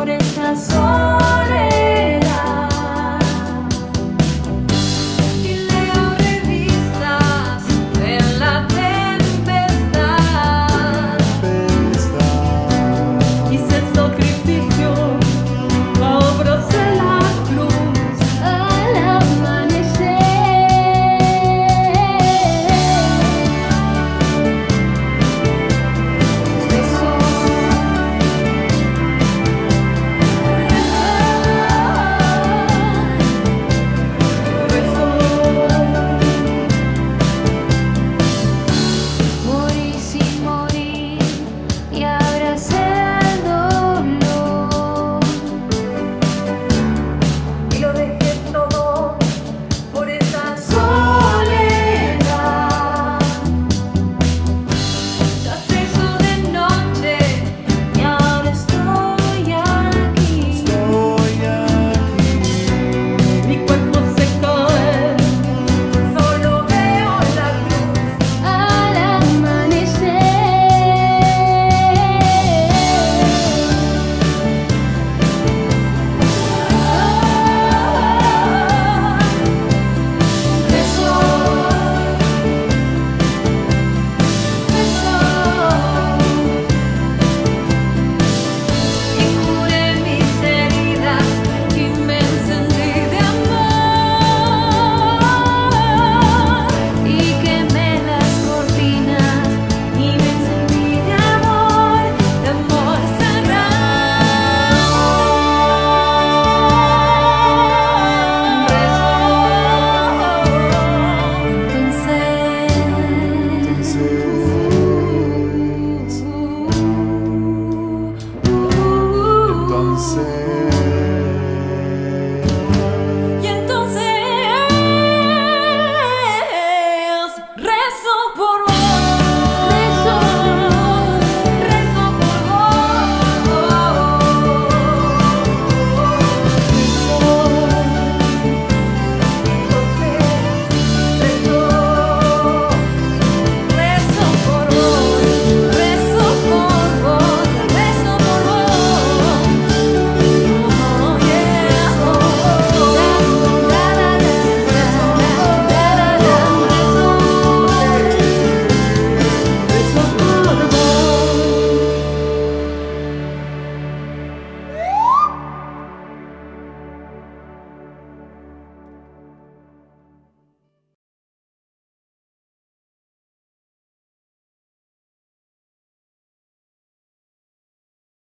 por esas horas.